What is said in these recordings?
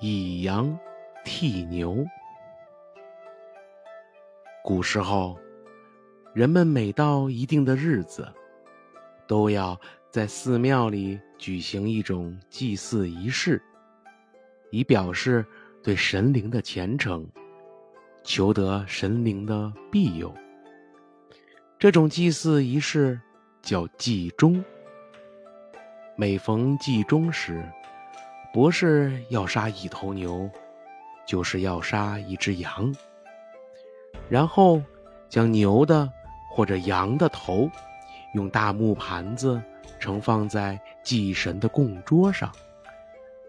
以羊替牛。古时候，人们每到一定的日子，都要在寺庙里举行一种祭祀仪式，以表示对神灵的虔诚，求得神灵的庇佑。这种祭祀仪式叫祭钟。每逢祭钟时，不是要杀一头牛，就是要杀一只羊，然后将牛的或者羊的头用大木盘子盛放在祭神的供桌上，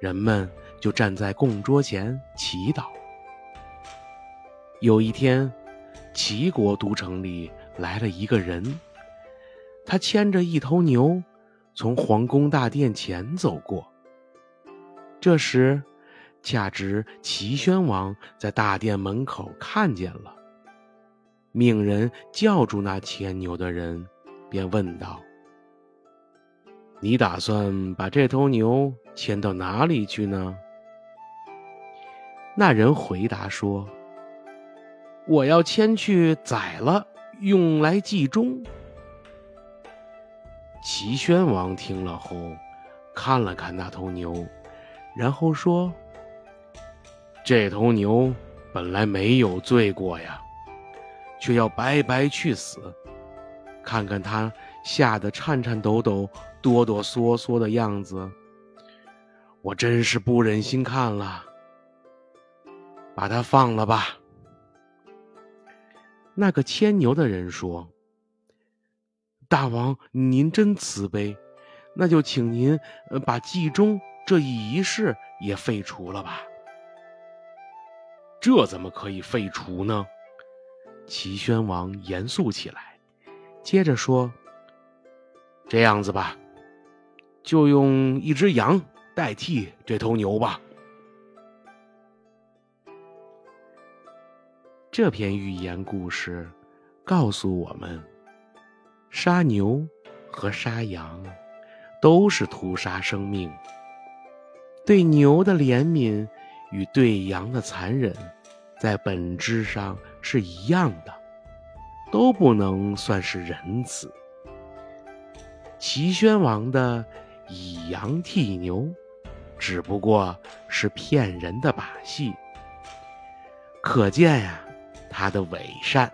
人们就站在供桌前祈祷。有一天，齐国都城里来了一个人，他牵着一头牛从皇宫大殿前走过。这时，恰值齐宣王在大殿门口看见了，命人叫住那牵牛的人，便问道：“你打算把这头牛牵到哪里去呢？”那人回答说：“我要牵去宰了，用来祭钟。”齐宣王听了后，看了看那头牛。然后说：“这头牛本来没有罪过呀，却要白白去死。看看它吓得颤颤抖抖、哆哆嗦嗦的样子，我真是不忍心看了。把它放了吧。”那个牵牛的人说：“大王，您真慈悲，那就请您把祭钟。”这一仪式也废除了吧？这怎么可以废除呢？齐宣王严肃起来，接着说：“这样子吧，就用一只羊代替这头牛吧。”这篇寓言故事告诉我们：杀牛和杀羊都是屠杀生命。对牛的怜悯与对羊的残忍，在本质上是一样的，都不能算是仁慈。齐宣王的以羊替牛，只不过是骗人的把戏，可见呀，他的伪善。